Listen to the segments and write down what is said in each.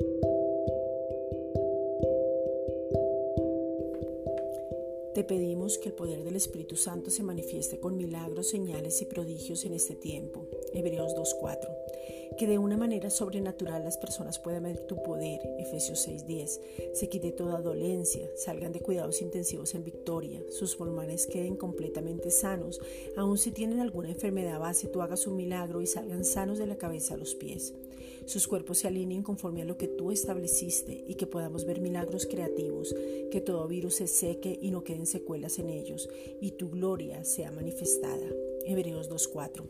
Thank you. Te pedimos que el poder del Espíritu Santo se manifieste con milagros, señales y prodigios en este tiempo. Hebreos 2.4. Que de una manera sobrenatural las personas puedan ver tu poder. Efesios 6.10. Se quite toda dolencia, salgan de cuidados intensivos en victoria, sus pulmones queden completamente sanos. Aun si tienen alguna enfermedad base, tú hagas un milagro y salgan sanos de la cabeza a los pies sus cuerpos se alineen conforme a lo que tú estableciste y que podamos ver milagros creativos, que todo virus se seque y no queden secuelas en ellos, y tu gloria sea manifestada. Hebreos 2.4.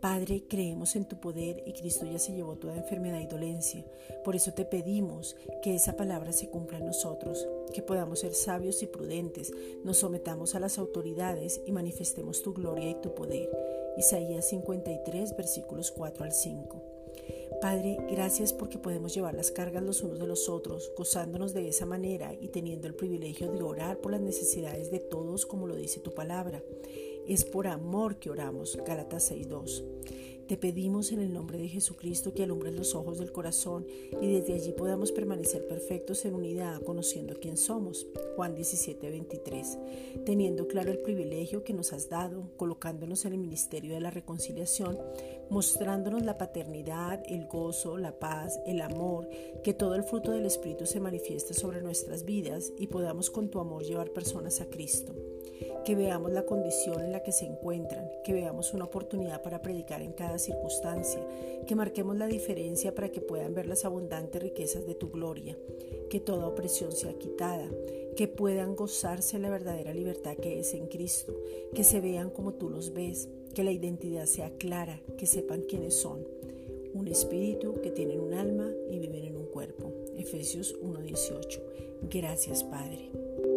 Padre, creemos en tu poder y Cristo ya se llevó toda enfermedad y dolencia. Por eso te pedimos que esa palabra se cumpla en nosotros, que podamos ser sabios y prudentes, nos sometamos a las autoridades y manifestemos tu gloria y tu poder. Isaías 53, versículos 4 al 5. Padre, gracias porque podemos llevar las cargas los unos de los otros, gozándonos de esa manera y teniendo el privilegio de orar por las necesidades de todos como lo dice tu palabra. Es por amor que oramos, Gálatas 6.2. Te pedimos en el nombre de Jesucristo que alumbres los ojos del corazón y desde allí podamos permanecer perfectos en unidad, conociendo quién somos. Juan 17:23. Teniendo claro el privilegio que nos has dado, colocándonos en el ministerio de la reconciliación, mostrándonos la paternidad, el gozo, la paz, el amor, que todo el fruto del Espíritu se manifieste sobre nuestras vidas y podamos con tu amor llevar personas a Cristo que veamos la condición en la que se encuentran, que veamos una oportunidad para predicar en cada circunstancia, que marquemos la diferencia para que puedan ver las abundantes riquezas de tu gloria, que toda opresión sea quitada, que puedan gozarse la verdadera libertad que es en Cristo, que se vean como tú los ves, que la identidad sea clara, que sepan quiénes son. Un espíritu que tienen un alma y viven en un cuerpo. Efesios 1.18. Gracias Padre.